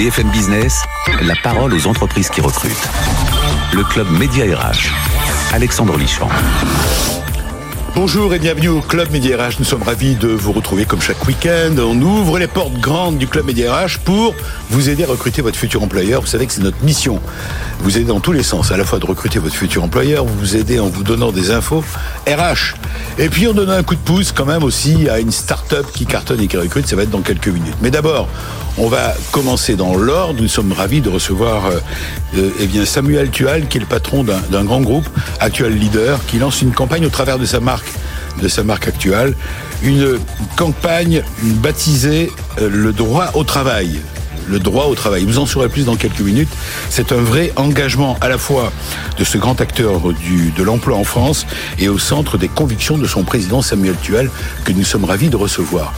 BFM Business, la parole aux entreprises qui recrutent. Le club Média RH. Alexandre Lichamp. Bonjour et bienvenue au Club Média RH. Nous sommes ravis de vous retrouver comme chaque week-end. On ouvre les portes grandes du Club Média RH pour vous aider à recruter votre futur employeur. Vous savez que c'est notre mission. Vous aider dans tous les sens, à la fois de recruter votre futur employeur, vous aider en vous donnant des infos RH. Et puis on donne un coup de pouce quand même aussi à une start-up qui cartonne et qui recrute. Ça va être dans quelques minutes. Mais d'abord, on va commencer dans l'ordre. Nous sommes ravis de recevoir euh, euh, eh Samuel Tual, qui est le patron d'un grand groupe, Actual Leader, qui lance une campagne au travers de sa marque actuelle, une campagne baptisée euh, le droit au travail. Le droit au travail. Vous en saurez plus dans quelques minutes. C'est un vrai engagement à la fois de ce grand acteur de l'emploi en France et au centre des convictions de son président Samuel Tual que nous sommes ravis de recevoir.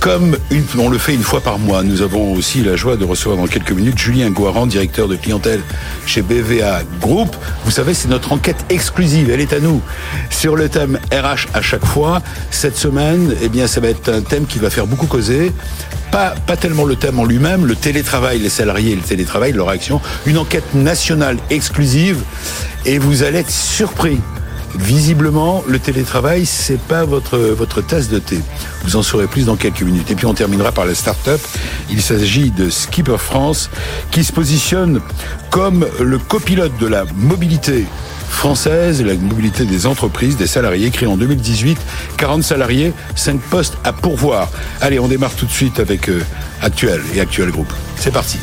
Comme on le fait une fois par mois, nous avons aussi la joie de recevoir dans quelques minutes Julien Guaran, directeur de clientèle chez BVA Group. Vous savez, c'est notre enquête exclusive, elle est à nous. Sur le thème RH à chaque fois, cette semaine, eh bien, ça va être un thème qui va faire beaucoup causer. Pas, pas tellement le thème en lui-même, le télétravail, les salariés le télétravail, leur action. Une enquête nationale exclusive et vous allez être surpris Visiblement, le télétravail, c'est pas votre, votre tasse de thé. Vous en saurez plus dans quelques minutes. Et puis on terminera par la start-up. Il s'agit de Skipper France, qui se positionne comme le copilote de la mobilité française, la mobilité des entreprises, des salariés, créé en 2018, 40 salariés, 5 postes à pourvoir. Allez, on démarre tout de suite avec euh, Actuel et Actuel Group. C'est parti.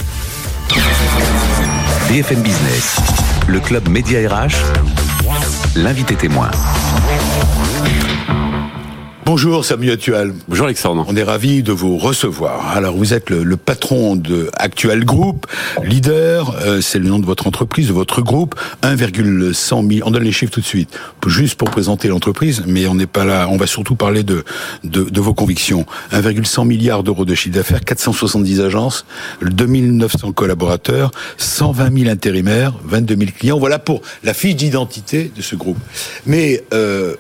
BFM Business, le club Média RH, l'invité témoin. Bonjour Samuel Tual. Bonjour Alexandre. On est ravi de vous recevoir. Alors vous êtes le, patron de Actual Group, leader, euh, c'est le nom de votre entreprise, de votre groupe, 1,100 millions. On donne les chiffres tout de suite, juste pour présenter l'entreprise, mais on n'est pas là. On va surtout parler de de, de vos convictions. 1,100 milliards d'euros de chiffre d'affaires, 470 agences, 2900 collaborateurs, 120 000 intérimaires, 22 000 clients. Voilà pour la fiche d'identité de ce groupe. Mais euh,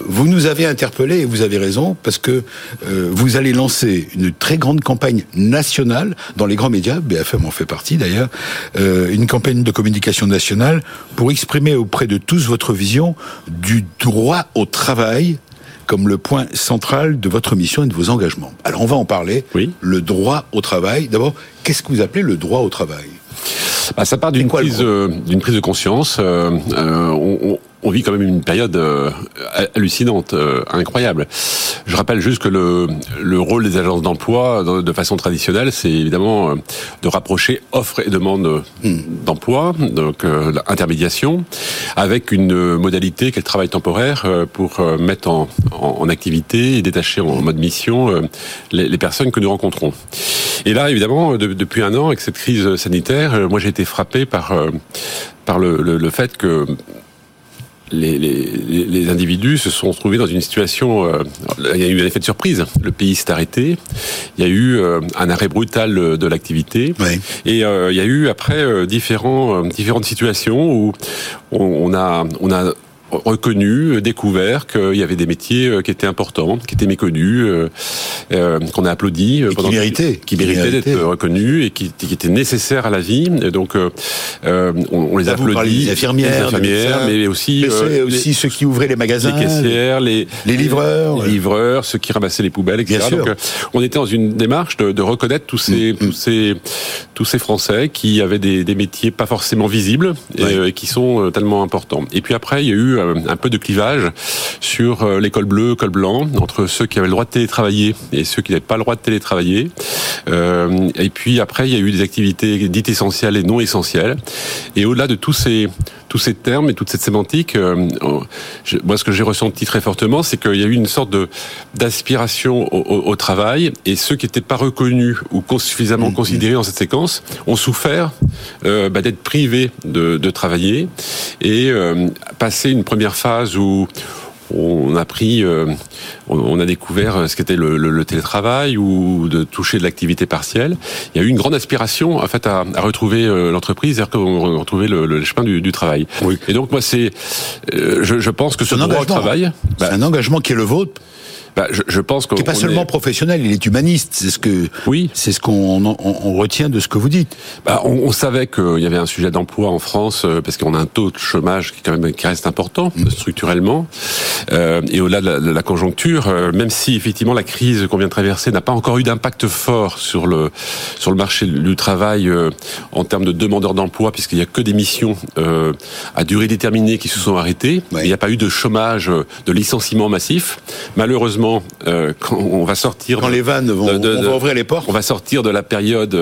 vous nous avez interpellé et vous avez raison, parce que euh, vous allez lancer une très grande campagne nationale dans les grands médias, BFM en fait partie d'ailleurs, euh, une campagne de communication nationale pour exprimer auprès de tous votre vision du droit au travail comme le point central de votre mission et de vos engagements. Alors on va en parler. Oui. Le droit au travail. D'abord, qu'est-ce que vous appelez le droit au travail? Bah, ça part d'une prise, euh, d'une prise de conscience. Euh, euh, on, on vit quand même une période euh, hallucinante, euh, incroyable. Je rappelle juste que le, le rôle des agences d'emploi, de façon traditionnelle, c'est évidemment euh, de rapprocher offre et demande hmm. d'emploi, donc l'intermédiation, avec une modalité qui est le travail temporaire pour mettre en, en, activité et détacher en mode mission les, les, personnes que nous rencontrons. Et là, évidemment, depuis un an, avec cette crise sanitaire, moi j'ai été frappé par par le, le, le fait que les, les, les, individus se sont trouvés dans une situation. Euh, il y a eu un effet de surprise. Le pays s'est arrêté. Il y a eu euh, un arrêt brutal de l'activité. Oui. Et euh, il y a eu après différents, différentes situations où on, on a, on a reconnu, euh, découvert qu'il y avait des métiers euh, qui étaient importants, qui étaient méconnus, euh, qu'on a applaudi, pendant qui méritaient, qui méritaient d'être reconnus et qui, qui, étaient nécessaires à la vie. Et donc, euh, on, les applaudit. Les infirmières, les infirmières, mais aussi, mais aussi les, ceux qui ouvraient les magasins, les caissières, les, les livreurs, les livreurs, ceux qui ramassaient les poubelles, etc. Donc, on était dans une démarche de, de reconnaître tous ces, mm, tous ces, tous ces Français qui avaient des, des métiers pas forcément visibles et, et qui sont tellement importants. Et puis après, il y a eu euh, un peu de clivage sur euh, l'école bleue, l'école blanc, entre ceux qui avaient le droit de télétravailler et ceux qui n'avaient pas le droit de télétravailler. Euh, et puis après, il y a eu des activités dites essentielles et non essentielles. Et au-delà de tous ces tous ces termes et toute cette sémantique, moi, ce que j'ai ressenti très fortement, c'est qu'il y a eu une sorte de d'aspiration au, travail, et ceux qui n'étaient pas reconnus ou suffisamment mmh. considérés dans cette séquence ont souffert bah, d'être privés de, de, travailler et passer une première phase où on a pris, euh, on a découvert ce qu'était le, télétravail ou de toucher de l'activité partielle. Il y a eu une grande aspiration en fait à, retrouver euh, l'entreprise, c'est-à-dire qu'on retrouvait le, chemin du, travail. Et donc moi c'est, euh, je, pense que ce droit au travail, c'est un engagement qui est le vôtre bah, je, je, pense qu'on n'est pas seulement professionnel, il est humaniste. C'est ce que oui, c'est ce qu'on on, on retient de ce que vous dites. Bah, on, on, savait qu'il y avait un sujet d'emploi en France euh, parce qu'on a un taux de chômage qui quand même qui reste important mm. structurellement euh, et au-delà de, la, conjoncture, euh, même si effectivement la crise qu'on vient de traverser n'a pas encore eu d'impact fort sur le sur le marché du travail euh, en termes de demandeurs d'emploi puisqu'il y a que des missions à durée déterminée qui se sont arrêtées. Il n'y a pas eu de chômage, de licenciement massif. Malheureusement, quand on va sortir quand les vannes vont, on va ouvrir les portes, on va sortir de la période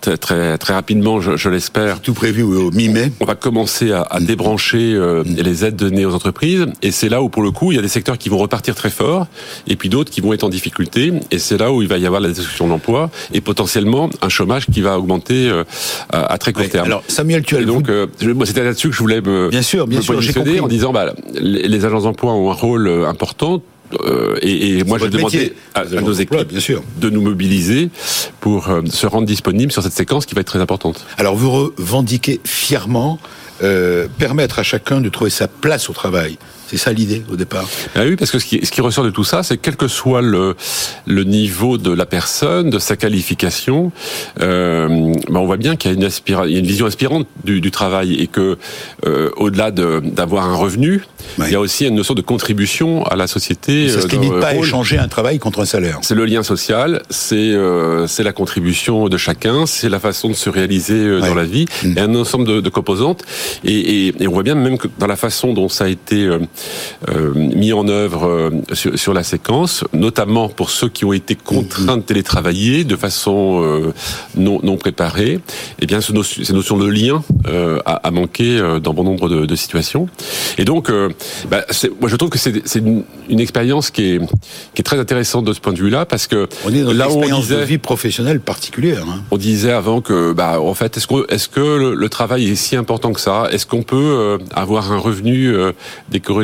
très, très très rapidement, je, je l'espère. Tout prévu au mi-mai. On va commencer à, à mm. débrancher mm. les aides données aux entreprises et c'est là où pour le coup il y a des secteurs qui vont repartir très fort et puis d'autres qui vont être en difficulté et c'est là où il va y avoir la destruction d'emploi et potentiellement un chômage qui va augmenter à, très court terme. Alors Samuel, tu as donc moi c'était là-dessus que je voulais me, bien sûr, bien sûr, positionner en disant bah les, les agences d'emploi ont un rôle important euh, et, et moi, je demandais à, à, nos équipes bien sûr. de nous mobiliser pour euh, se rendre disponibles sur cette séquence qui va être très importante. Alors, vous revendiquez fièrement euh, permettre à chacun de trouver sa place au travail. C'est ça l'idée au départ. Ah oui, parce que ce qui, ce qui ressort de tout ça, c'est quel que soit le, le niveau de la personne, de sa qualification, euh, ben on voit bien qu'il y a une, aspira, il y a une vision aspirante du, du travail et que euh, au-delà d'avoir un revenu, il y a aussi une notion de contribution à la société. Ça ne se limite pas à échanger un travail contre un salaire. C'est le lien social, c'est euh, c'est la contribution de chacun, c'est la façon de se réaliser euh, dans la vie, mmh. et un ensemble de, de composantes. Et, et, et, on voit bien même que dans la façon dont ça a été euh, mis en œuvre euh, sur, sur, la séquence, notamment pour ceux qui ont été contraints de télétravailler de façon euh, non, non préparée. Eh bien, cette notion de lien a, a, manqué dans bon nombre de, de situations. Et donc, bah, moi, je trouve que c'est une, une, expérience qui est, qui est très intéressante de ce point de vue-là, parce que on est dans là où on disait, de vie professionnelle particulière. Hein. On disait avant que, bah, en fait, est-ce que, est-ce que le, le, travail est si important que ça? Est-ce qu'on peut avoir un revenu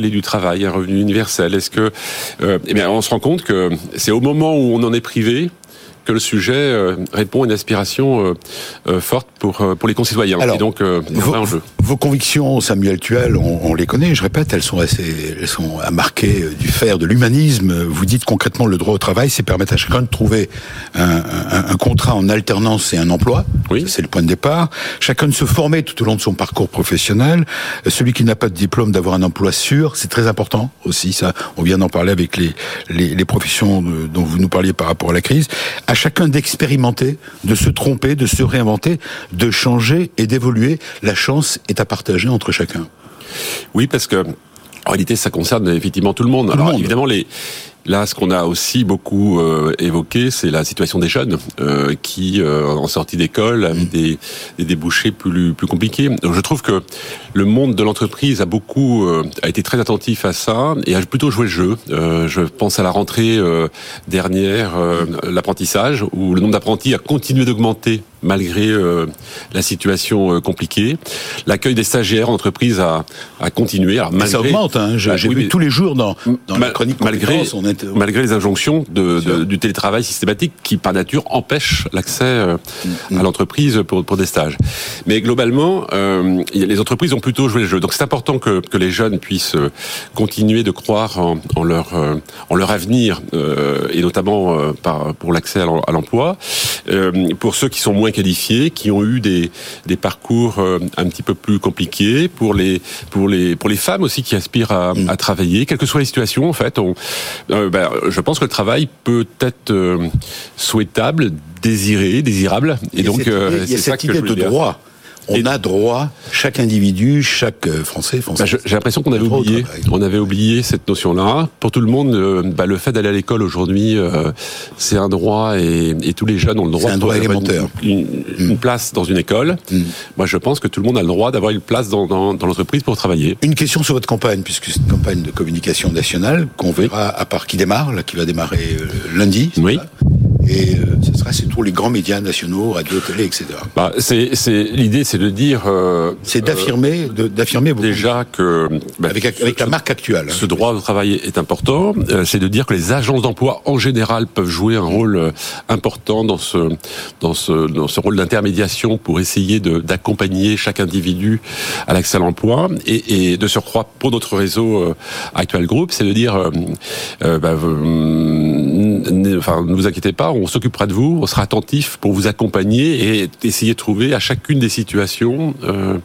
du travail, un revenu universel. Est-ce que, euh, eh bien, on se rend compte que c'est au moment où on en est privé que le sujet euh, répond à une aspiration euh, euh, forte pour pour les concitoyens. Alors, et donc, vos, enjeu. vos convictions, Samuel Tuel, on, on, les connaît. Je répète, elles sont assez, elles sont à marquer du fer, de l'humanisme. Vous dites concrètement le droit au travail, c'est permettre à chacun de trouver un, un, un contrat en alternance et un emploi. Oui. C'est le point de départ. Chacun de se former tout au long de son parcours professionnel. Celui qui n'a pas de diplôme, d'avoir un emploi sûr, c'est très important aussi. Ça, on vient d'en parler avec les, les, les professions dont vous nous parliez par rapport à la crise. À chacun d'expérimenter, de se tromper, de se réinventer, de changer et d'évoluer. La chance est à partager entre chacun. Oui, parce que en réalité, ça concerne effectivement tout le monde. Tout Alors le monde. évidemment, les Là, ce qu'on a aussi beaucoup euh, évoqué, c'est la situation des jeunes euh, qui, euh, en sortie d'école, avaient des, des, débouchés plus plus compliqués. Donc, je trouve que le monde de l'entreprise a beaucoup euh, a été très attentif à ça et a plutôt joué le jeu. Euh, je pense à la rentrée euh, dernière, l'apprentissage, où le nombre d'apprentis a continué d'augmenter malgré euh, la situation euh, compliquée. L'accueil des stagiaires en entreprise a, a continué. Alors, malgré, ça augmente, hein, j'ai bah, oui, vu tous les jours dans, dans mal, la chronique malgré, on est... malgré les injonctions de, de, du télétravail systématique qui, par nature, empêche l'accès euh, mm. à l'entreprise pour, pour des stages. Mais globalement, euh, les entreprises ont plutôt joué le jeu. Donc c'est important que, que les jeunes puissent continuer de croire en, en leur, en leur avenir, et notamment par, pour l'accès à l'emploi. pour ceux qui sont moins qualifiés, qui ont eu des, des parcours euh, un petit peu plus compliqués, pour les, pour les, pour les femmes aussi qui aspirent à, à travailler, quelles que soient les situations, en fait. On, euh, ben, je pense que le travail peut être euh, souhaitable, désiré, désirable. Et, donc, euh, c'est ça que de droit on a droit, chaque individu, chaque euh, Français, Français. Bah, J'ai l'impression qu'on avait oublié, on avait oublié cette notion-là. Pour tout le monde, euh, bah, le fait d'aller à l'école aujourd'hui, euh, c'est un droit et, et, tous les jeunes ont le droit. un droit élémentaire. Une, une, mmh. place dans une école. Mmh. Moi, je pense que tout le monde a le droit d'avoir une place dans, dans, dans l'entreprise pour travailler. Une question sur votre campagne, puisque c'est une campagne de communication nationale qu'on verra à part qui démarre, là, qui va démarrer lundi. Oui. Et euh, ce sera c'est tous les grands médias nationaux, radio, télé, etc. Bah, c'est, c'est l'idée, c'est de dire. Euh, c'est d'affirmer, de, d'affirmer déjà que bah, avec, avec la marque actuelle. Hein. Ce droit au travail est important. Euh, c'est de dire que les agences d'emploi en général peuvent jouer un rôle euh, important dans ce dans ce dans ce rôle d'intermédiation pour essayer de, d'accompagner chaque individu à l'accès à l'emploi et, et de surcroît pour notre réseau euh, actuel groupe, c'est de dire, euh, bah, ne vous inquiétez pas, on s'occupera de vous, on sera attentif pour vous accompagner et essayer de trouver à chacune des situations euh,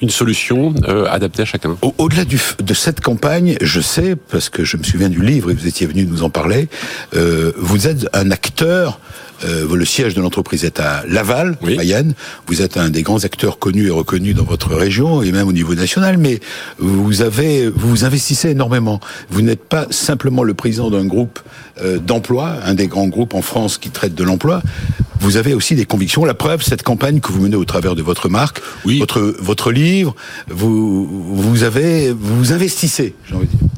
une solution euh, adaptée à chacun. Au-delà de cette campagne, je sais, parce que je me souviens du livre et vous étiez venu nous en parler, euh, vous êtes un acteur euh, le siège de l'entreprise est à Laval, Mayenne. Vous êtes un des grands acteurs connus et reconnus dans votre région et même au niveau national, mais vous avez, vous investissez énormément. Vous n'êtes pas simplement le président d'un groupe euh, d'emploi, un des grands groupes en France qui traite de l'emploi. Vous avez aussi des convictions. La preuve, cette campagne que vous menez au travers de votre marque, votre votre livre, vous vous avez vous investissez, j'ai envie de dire.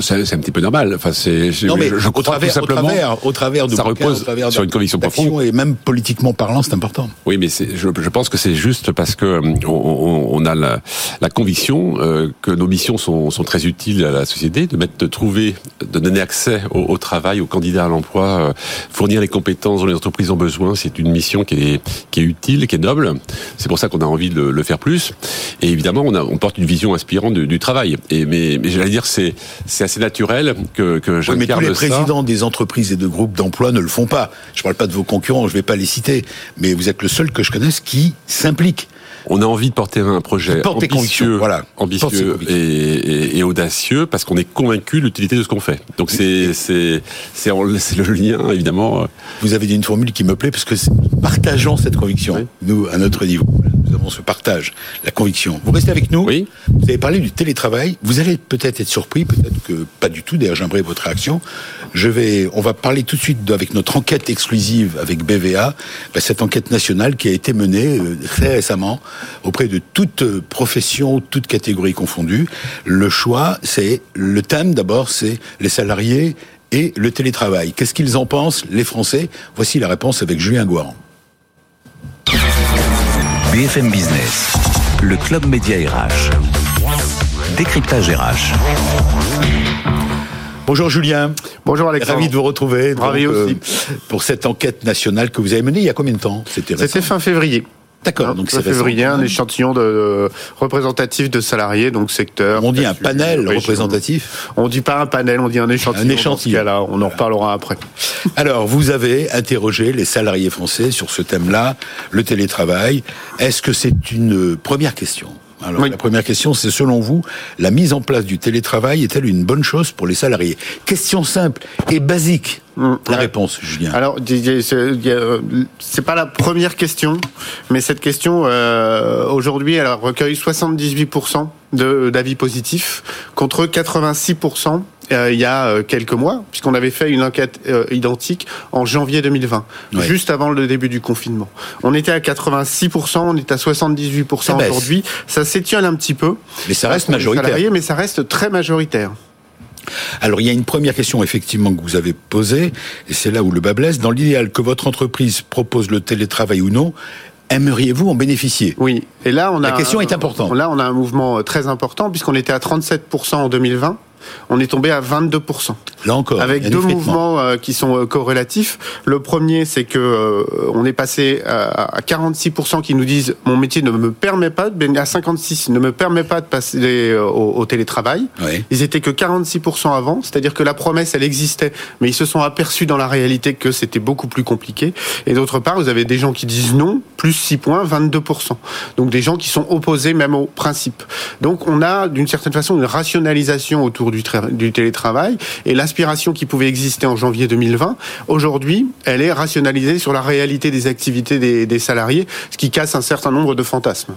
C'est un petit peu normal. Enfin, c'est. Non mais je, crois travers, tout simplement, au travers, au travers de ça repose sur une conviction profonde et même politiquement parlant, c'est important. Oui, mais je, je, pense que c'est juste parce que euh, on, on a la, la conviction euh, que nos missions sont, sont, très utiles à la société, de mettre, de trouver, de donner accès au, au travail, aux candidats à l'emploi, euh, fournir les compétences dont les entreprises ont besoin. C'est une mission qui est qui est utile, qui est noble. C'est pour ça qu'on a envie de le faire plus. Et évidemment, on, a, on porte une vision inspirante du, du travail. Et mais, mais j'allais dire c'est c'est assez naturel que, que oui, mais tous les présidents des entreprises et de groupes d'emploi ne le font pas. Je ne parle pas de vos concurrents, je ne vais pas les citer, mais vous êtes le seul que je connaisse qui s'implique. On a envie de porter un projet ambitieux, voilà. ambitieux et, et, audacieux parce qu'on est convaincu de l'utilité de ce qu'on fait. Donc c'est c'est c'est le lien évidemment. Vous avez dit une formule qui me plaît parce que partageons cette conviction nous à notre niveau nous avons ce partage, la conviction. Vous restez avec nous. Oui. Vous avez parlé du télétravail. Vous allez peut-être être surpris, peut-être que pas du tout. D'ailleurs, j'aimerais votre réaction. Je vais, on va parler tout de suite avec notre enquête exclusive avec BVA, ben, cette enquête nationale qui a été menée euh, très récemment auprès de toutes professions, toutes catégories confondues. Le choix, c'est le thème d'abord, c'est les salariés et le télétravail. Qu'est-ce qu'ils en pensent, les Français? Voici la réponse avec Julien Guaran. BFM Business, le club média RH. Décryptage RH. Bonjour Julien. Bonjour Alexandre. Ravi de vous retrouver. Ravi aussi. Euh, pour cette enquête nationale que vous avez menée il y a combien de temps? C'était fin février. D'accord. Donc c'est février, un échantillon de, représentatif de salariés, donc secteur. On dit un panel représentatif. On dit pas un panel, on dit un échantillon. Un échantillon. Là, on en reparlera après. Alors, vous avez interrogé les salariés français sur ce thème-là, le télétravail. Est-ce que c'est une première question? Alors la première question, c'est selon vous, la mise en place du télétravail est-elle une bonne chose pour les salariés? Question simple et basique. Mm. La réponse, Julien. Alors, c'est pas la première question, mais cette question euh, aujourd'hui, elle recueille 78% d'avis positifs contre 86% euh, il y a euh, quelques mois, puisqu'on avait fait une enquête euh, identique en janvier 2020, juste avant le début du confinement. On était à 86%, on est à 78% aujourd'hui. Ça s'étiole un petit peu. Mais ça reste majoritaire. mais ça reste très majoritaire. Alors il y a une première question effectivement que vous avez posée, et c'est là où le bas blesse. Dans l'idéal que votre entreprise propose le télétravail ou non, aimeriez-vous en bénéficier? Oui. Et là, on a la question est importante. Là, on a un mouvement très important puisqu'on était à 37% en 2020 on est tombé à 22%. Là encore, avec deux mouvements euh, qui sont euh, corrélatifs. Le premier, c'est que euh, on est passé à 46% qui nous disent mon métier ne me permet pas, à 56% ne me permet pas de passer au, télétravail. Ils étaient que 46% avant, c'est-à-dire que la promesse elle existait, mais ils se sont aperçus dans la réalité que c'était beaucoup plus compliqué. Et d'autre part, vous avez des gens qui disent non, plus 6 points, 22%. Donc des gens qui sont opposés même au principe. Donc on a d'une certaine façon une rationalisation autour du, du télétravail et l'aspiration qui pouvait exister en janvier 2020, aujourd'hui, elle est rationalisée sur la réalité des activités des, salariés, ce qui casse un certain nombre de fantasmes.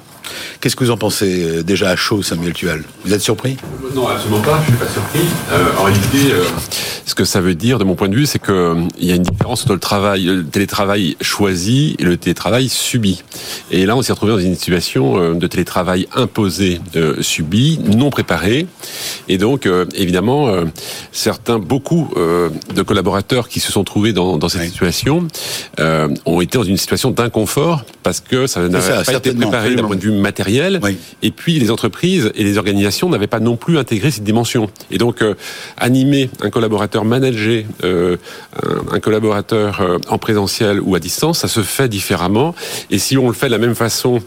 Qu'est-ce que vous en pensez euh, déjà à chaud, Samuel Tual? Vous êtes surpris? Non, absolument pas, je ne suis pas surpris. Euh, en réalité, euh, ce que ça veut dire, de mon point de vue, c'est que il y a une différence entre le travail, le télétravail choisi et le télétravail subi. Et là, on s'est retrouvé dans une situation de télétravail imposé, subi, non préparé, et donc évidemment, certains, beaucoup de collaborateurs qui se sont trouvés dans, dans cette situation ont été dans une situation d'inconfort parce que ça n'avait pas été préparé d'un point de vue matériel. Et puis les entreprises et les organisations n'avaient pas non plus intégré cette dimension. Et donc euh, animer un collaborateur, manager euh, un, collaborateur euh, en présentiel ou à distance, ça se fait différemment. Et si on le fait de la même façon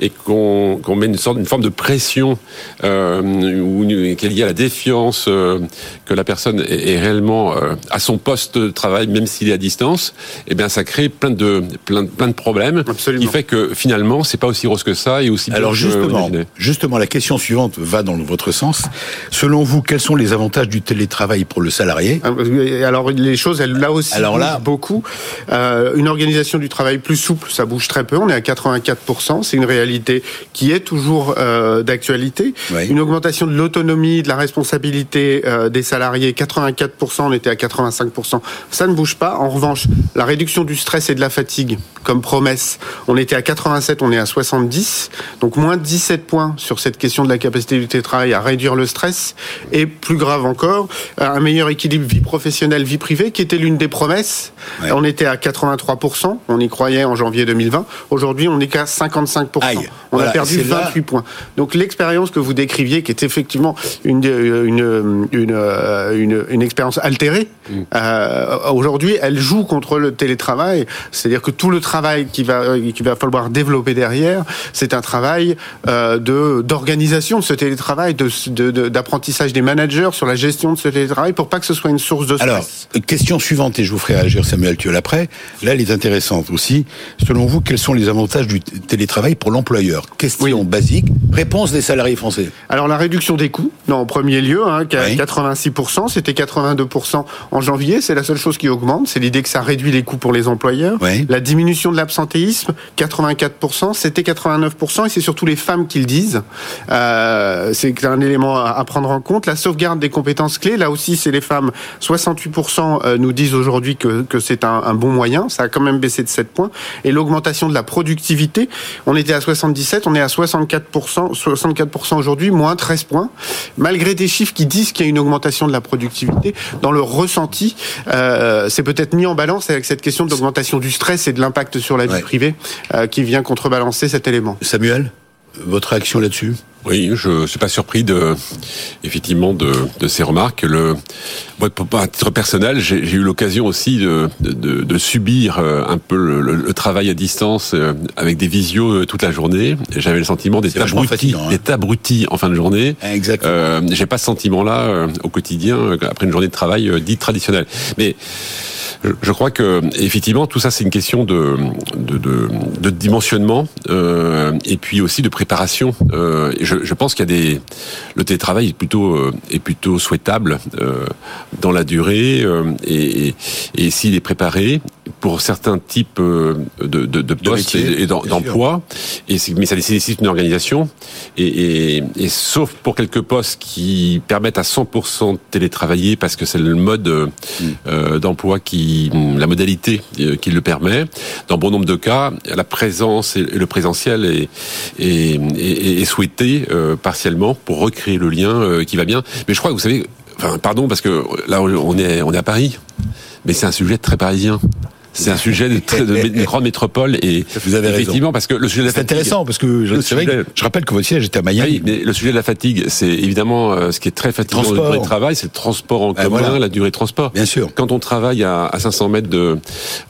et qu'on met une sorte, une forme de pression euh, ou qu'il y a la défiance que la personne est, réellement à son poste de travail, même s'il est à distance, eh bien ça crée plein de plein, plein de problèmes. Absolument. Qui fait que finalement c'est pas aussi rose que ça et aussi. Alors justement, justement la question suivante va dans votre sens. Selon vous, quels sont les avantages du télétravail pour le salarié? Ah, Alors les choses, elles, là aussi, Alors là, beaucoup. Euh, une organisation du travail plus souple, ça bouge très peu. On est à 84%. C'est une réalité qui est toujours euh, d'actualité. Une augmentation de l'autonomie, de la responsabilité euh, des salariés, 84%. On était à 85%. Ça ne bouge pas. En revanche, la réduction du stress et de la fatigue, comme promesse, on était à 87, on est à 70. Donc moins de 17 points sur cette question de la capacité du télétravail à réduire le stress. Et plus grave encore, un meilleur équilibre vie professionnelle, vie privée, qui était l'une des promesses. On était à 83%, on y croyait en janvier 2020. Aujourd'hui, on n'est qu'à 55%. on a perdu 28 points. Donc l'expérience que vous décriviez, qui est effectivement une, une, une, une, une expérience altérée, mm. euh, aujourd'hui, elle joue contre le télétravail. C'est-à-dire que tout le travail qui va, va falloir développer derrière, c'est un travail euh, de d'organisation de ce télétravail, de d'apprentissage des managers sur la gestion de ce télétravail pour pas que ce soit une source de stress. Alors, question suivante et je vous ferai réagir Samuel Thiel après. Là, elle est intéressante aussi. Selon vous, quels sont les avantages du télétravail pour l'employeur? Question basique. Réponse des salariés français. Alors la réduction des coûts, non, en premier lieu, hein, 86%, c'était 82% en janvier. C'est la seule chose qui augmente. C'est l'idée que ça réduit les coûts pour les employeurs. La diminution de l'absentéisme, 84%, c'était 89% et c'est surtout les femmes qui le disent. Euh, c'est un élément à prendre en compte. La sauvegarde des compétences clés, là aussi, c'est les femmes. 68% euh, nous disent aujourd'hui que, que c'est un, un, bon moyen. Ça a quand même baissé de 7 points. Et l'augmentation de la productivité, on était à 77, on est à 64%, 64% aujourd'hui, moins 13 points. Malgré des chiffres qui disent qu'il y a une augmentation de la productivité, dans le ressenti, euh, c'est peut-être mis en balance avec cette question de l'augmentation du stress et de l'impact sur la vie privée euh, qui vient contrebalancer cet élément. Samuel, votre réaction là-dessus? Oui, je suis pas surpris de, effectivement, de, de ces remarques. Le, moi, à titre personnel, j'ai eu l'occasion aussi de, de, de, subir euh, un peu le, le, travail à distance euh, avec des visios euh, toute la journée. J'avais le sentiment d'être abruti, hein. abruti en fin de journée. Exactement. Euh, j'ai pas ce sentiment-là au quotidien après une journée de travail dite traditionnelle. Mais je crois que effectivement tout ça c'est une question de de, de, de dimensionnement euh, et puis aussi de préparation. Euh, je, je, pense qu'il y a des le télétravail est plutôt euh, souhaitable euh, dans la durée euh, et s'il est préparé pour certains types de, de, de postes et, d'emplois et mais ça nécessite une organisation et, et, et, sauf pour quelques postes qui permettent à 100% télétravailler parce que c'est le mode mm. d'emploi qui la modalité euh, qui le permet. Dans bon nombre de cas, la présence et le présentiel est, est, est, souhaité euh, partiellement pour recréer le lien euh, qui va bien. Mais je crois que vous savez, enfin, pardon, parce que là, on est, on est à Paris, mais c'est un sujet très parisien. C'est un sujet de, de, de, grande métropole et vous avez effectivement parce que le sujet de la fatigue. C'est intéressant parce que je, vrai je rappelle que votre siège était à Miami. Oui, mais le sujet de la fatigue, c'est évidemment euh, ce qui est très fatigant dans le travail, c'est le transport en commun, la durée de transport. Bien sûr. Quand on travaille à, à 500 mètres de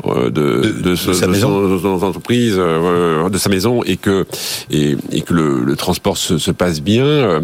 de, de, de, sa maison, son, entreprise, euh, de sa maison, et que et, et que le, le, transport se, se passe bien, euh,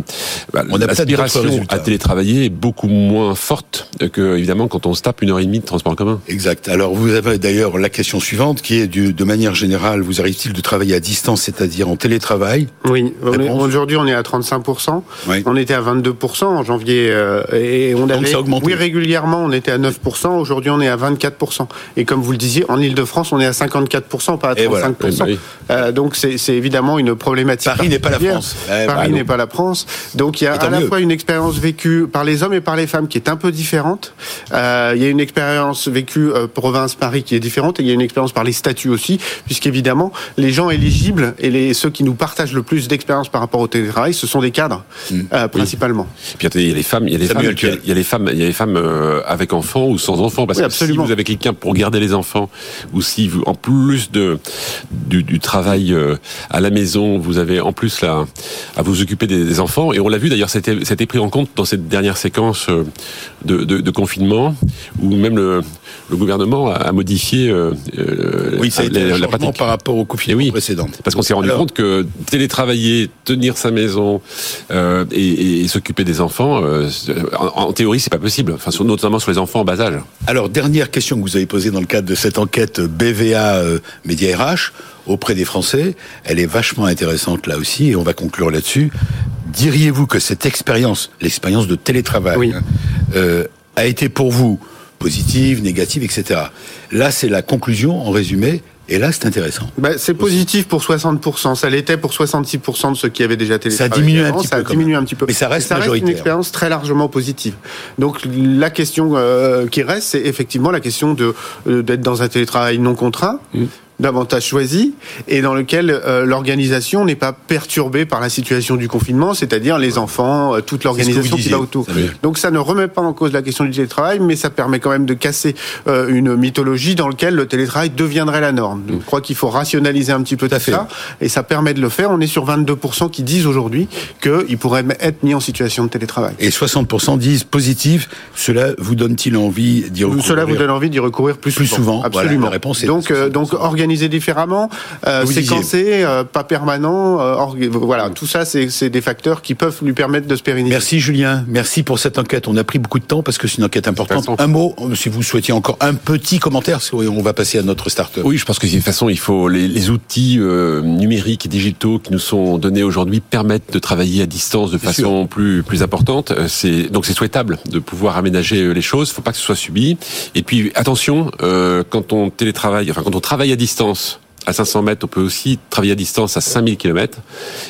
bah, l'aspiration à télétravailler est beaucoup moins forte que évidemment quand on se tape une heure et demie de transport en commun. Exact. Alors vous avez d'ailleurs la question suivante qui est de manière générale, vous arrive-t-il de travailler à distance, c'est-à-dire en télétravail? Oui, aujourd'hui on est à 35%. On était à 22% en janvier euh, et on avait, oui régulièrement on était à 9%. Aujourd'hui on est à 24%. Et comme vous le disiez, en Ile-de-France on est à 54%, pas à 35%. Euh, donc c'est évidemment une problématique. Paris n'est pas la France. Eh, Paris bah, n'est pas la France. Donc il y a à la fois une expérience vécue par les hommes et par les femmes qui est un peu différente. Euh, il y a une expérience vécue euh, province Paris qui est différente et il y a une expérience par les statuts aussi, puisqu'évidemment les gens éligibles et les, ceux qui nous partagent le plus d'expérience par rapport au télétravail, ce sont des cadres mm. euh, principalement. puis il y a les femmes, il y a les femmes, il y a les femmes, il y a les femmes avec enfants ou sans enfants, parce que si vous avez quelqu'un pour garder les enfants, ou si vous, en plus de du, du travail à la maison, vous avez en plus là à vous occuper des, enfants, et on l'a vu d'ailleurs, c'était c'était pris en compte dans cette dernière séquence de, de, de confinement, où même le, le gouvernement a modifié euh, euh oui, ça a été la, pratique par rapport au confinement oui, précédent. Parce qu'on s'est rendu compte que télétravailler, tenir sa maison euh, et, et s'occuper des enfants, euh, en, en, théorie, c'est pas possible. Enfin, notamment sur les enfants en bas âge. Alors, dernière question que vous avez posée dans le cadre de cette enquête BVA euh, Média RH auprès des Français. Elle est vachement intéressante là aussi, et on va conclure là-dessus. Diriez-vous que cette expérience, l'expérience de télétravail, hein, a été pour vous positive, négative, etc. Là, c'est la conclusion en résumé. Et là, c'est intéressant. Bah, c'est positif pour 60%. Ça l'était pour 66% de ceux qui avaient déjà télétravaillé. Ça diminue un petit ça peu. Ça diminue un petit peu. Mais ça reste, ça reste une expérience très largement positive. Donc la question euh, qui reste, c'est effectivement la question de euh, d'être dans un télétravail non contraint. Mmh davantage choisi et dans lequel euh, l'organisation n'est pas perturbée par la situation du confinement, c'est-à-dire les enfants, euh, toute l'organisation qui va autour. Donc ça ne remet pas en cause la question du télétravail, mais ça permet quand même de casser euh, une mythologie dans laquelle le télétravail deviendrait la norme. Je crois qu'il faut rationaliser un petit peu tout, ça et ça permet de le faire. On est sur 22% qui disent aujourd'hui qu'ils pourraient être mis en situation de télétravail. Et 60% disent positif. Cela vous donne-t-il envie d'y recourir Cela vous donne envie d'y recourir plus, plus souvent. Absolument. la réponse est donc, donc organiser différemment, euh, séquencé, euh, pas permanent. Euh, voilà, tout ça, c'est des facteurs qui peuvent lui permettre de se pérenniser. Merci Julien, merci pour cette enquête. On a pris beaucoup de temps parce que c'est une enquête importante. Un mot, si vous souhaitiez encore un petit commentaire, on va passer à notre start-up. Oui, je pense que de toute façon, il faut les, outils numériques et digitaux qui nous sont donnés aujourd'hui permettent de travailler à distance de façon plus plus importante. C'est donc c'est souhaitable de pouvoir aménager les choses. Il ne faut pas que ce soit subi. Et puis attention, quand on télétravaille, enfin quand on travaille à distance à 500 mètres, on peut aussi travailler à distance à 5000 km.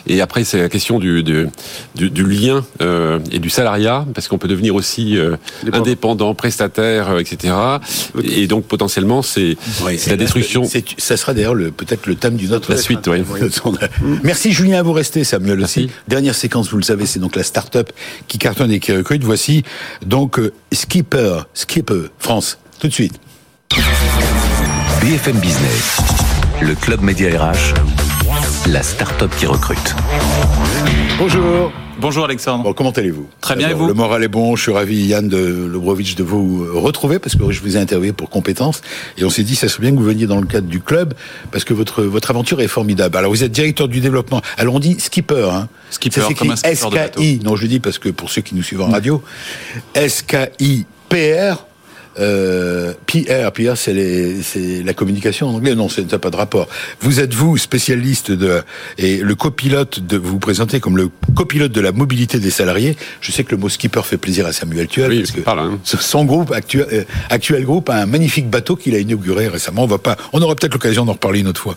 Et après, c'est la question du, du, du, lien euh, et du salariat, parce qu'on peut devenir aussi euh, indépendant, prestataire, euh, etc. Et donc, potentiellement, c'est la destruction. Ça sera d'ailleurs peut-être le thème d'une autre... La suite, oui. Merci Julien, à vous rester, Samuel Merci. aussi. Dernière séquence, vous le savez, c'est donc la start-up qui cartonne et qui recrute. Voici donc Skipper, Skipper, France, tout de suite. BFM Business, le club Média RH, la start-up qui recrute. Bonjour. Bonjour Alexandre. comment allez-vous? Très bien et vous? Le moral est bon, je suis ravi Yann de Lebrovitch de vous retrouver parce que je vous ai interviewé pour compétences et on s'est dit ça serait bien que vous veniez dans le cadre du club parce que votre votre aventure est formidable. Alors vous êtes directeur du développement. Alors on dit skipper hein. Skipper comme un skipper SKI. Non, je le dis parce que pour ceux qui nous suivent en radio, S K I P R euh, PR, PR c'est la communication en anglais. Non, ça n'a pas de rapport. Vous êtes vous spécialiste de et le copilote de vous, vous présentez comme le copilote de la mobilité des salariés. Je sais que le mot skipper fait plaisir à Samuel Tuel oui, parce que hein. son groupe actuel, euh, actuel groupe a un magnifique bateau qu'il a inauguré récemment. On va pas, on aura peut-être l'occasion d'en reparler une autre fois.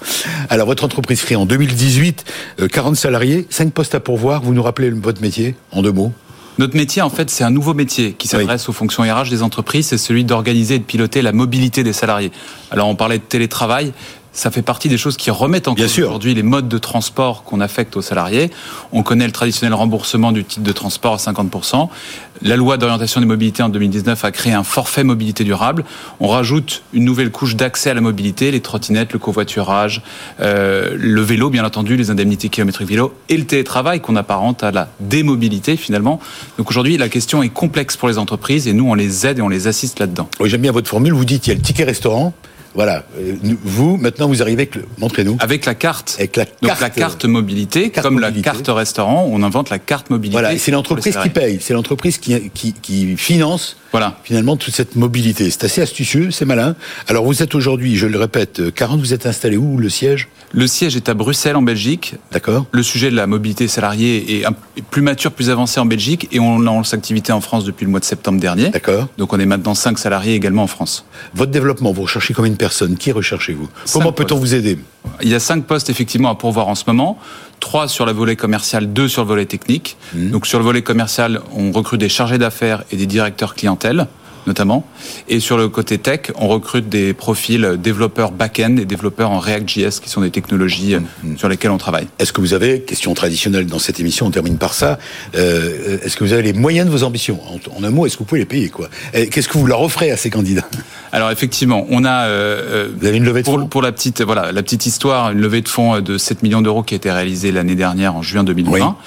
Alors votre entreprise crée en 2018 40 euh, salariés, 5 postes à pourvoir. Vous nous rappelez votre métier en deux mots? Notre métier, en fait, c'est un nouveau métier qui s'adresse aux fonctions RH des entreprises, c'est celui d'organiser et de piloter la mobilité des salariés. Alors, on parlait de télétravail ça fait partie des choses qui remettent en cause aujourd'hui les modes de transport qu'on affecte aux salariés. On connaît le traditionnel remboursement du titre de transport à 50%. La loi d'orientation des mobilités en 2019 a créé un forfait mobilité durable. On rajoute une nouvelle couche d'accès à la mobilité, les trottinettes, le covoiturage, euh, le vélo, bien entendu, les indemnités kilométriques vélo et le télétravail qu'on apparente à la démobilité finalement. Donc aujourd'hui, la question est complexe pour les entreprises et nous, on les aide et on les assiste là-dedans. Oui, j'aime bien votre formule. Vous dites il y a le ticket restaurant Voilà. Vous, maintenant, vous arrivez avec le... Montrez-nous. Avec la carte. Avec la carte. Donc la carte mobilité, comme la carte restaurant, on invente la carte mobilité. Voilà, c'est l'entreprise qui paye. C'est l'entreprise qui, qui, qui finance voilà. finalement toute cette mobilité. C'est assez astucieux, c'est malin. Alors vous êtes aujourd'hui, je le répète, 40, vous êtes installé où le siège? Le siège est à Bruxelles en Belgique. D'accord. Le sujet de la mobilité salariée est plus mature, plus avancé en Belgique et on lance activité en France depuis le mois de septembre dernier. D'accord. Donc on est maintenant 5 salariés également en France. Votre développement, vous recherchez combien de personnes Qui recherchez-vous? Comment peut-on vous aider? Il y a 5 postes effectivement à pourvoir en ce moment. 3 sur le volet commercial, 2 sur le volet technique. Mmh. Donc sur le volet commercial, on recrute des chargés d'affaires et des directeurs clientèle notamment. Et sur le côté tech, on recrute des profils développeurs back-end et développeurs en React.js, qui sont des technologies mm. sur lesquelles on travaille. Est-ce que vous avez, question traditionnelle dans cette émission, on termine par ça, euh, est-ce que vous avez les moyens de vos ambitions? En, un mot, est-ce que vous pouvez les payer quoi? Qu'est-ce que vous leur offrez à ces candidats? Alors effectivement, on a... Euh, vous avez une levée de fonds? pour, la petite, voilà, la petite histoire, une levée de fonds de 7 millions d'euros qui a été réalisée l'année dernière, en juin 2020,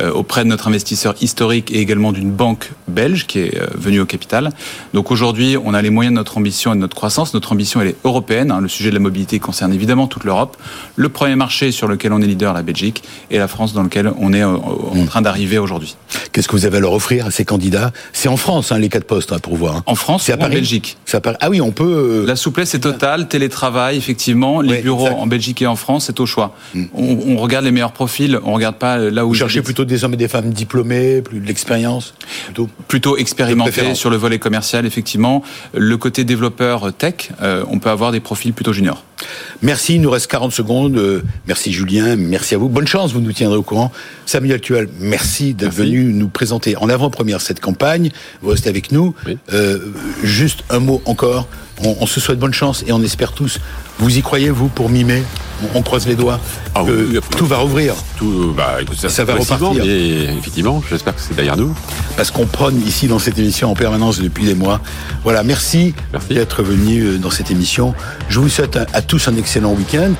euh, auprès de notre investisseur historique et également d'une banque belge qui est venue au capital. Donc aujourd'hui, on a les moyens de notre ambition et de notre croissance. Notre ambition, elle est européenne. Hein. Le sujet de la mobilité concerne évidemment toute l'Europe. Le premier marché sur lequel on est leader, la Belgique, et la France dans lequel on est euh, en train d'arriver aujourd'hui. Qu'est-ce que vous avez à leur offrir à ces candidats? C'est en France, hein, les quatre postes hein, pour voir. En France, c'est à Paris. en Belgique? Ah oui, on peut. Euh, la souplesse est totale, télétravail, effectivement. Les bureaux en Belgique et en France, c'est au choix. Hmm. On, regarde les meilleurs profils, on regarde pas là où. Vous cherchez plutôt des hommes et des femmes diplômés, plus de l'expérience, plutôt? Plutôt expérimentés sur le volet commercial, effectivement le côté développeur tech, euh, on peut avoir des profils plutôt juniors. Merci, il nous reste 40 secondes. Euh, merci Julien, merci à vous. Bonne chance, vous nous tiendrez au courant. Samuel Actuel, merci d'être venu nous présenter en avant-première cette campagne. Vous restez avec nous. Euh, juste un mot encore. On, se souhaite bonne chance et on espère tous. Vous y croyez, vous, pour mi-mai on, croise les doigts. Ah tout va rouvrir. Tout, bah, ça, va repartir. Et effectivement, j'espère que c'est derrière nous. Parce qu'on prône ici dans cette émission en permanence depuis des mois. Voilà, merci, d'être venu euh, dans cette émission. Je vous souhaite à, tous un excellent week-end.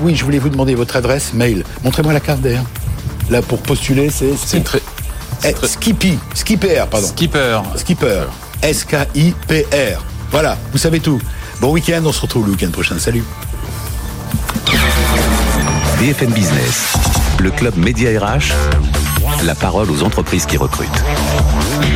oui, je voulais vous demander votre adresse mail. Montrez-moi la carte d'air. Là, pour postuler, c'est... C'est très... Eh, Skippy, Skipper, pardon. Skipper. Skipper. S-K-I-P-R. Voilà, vous savez tout. Bon week-end, on se retrouve le week-end prochain. Salut. BFM Business, le club Média RH, la parole aux entreprises qui recrutent.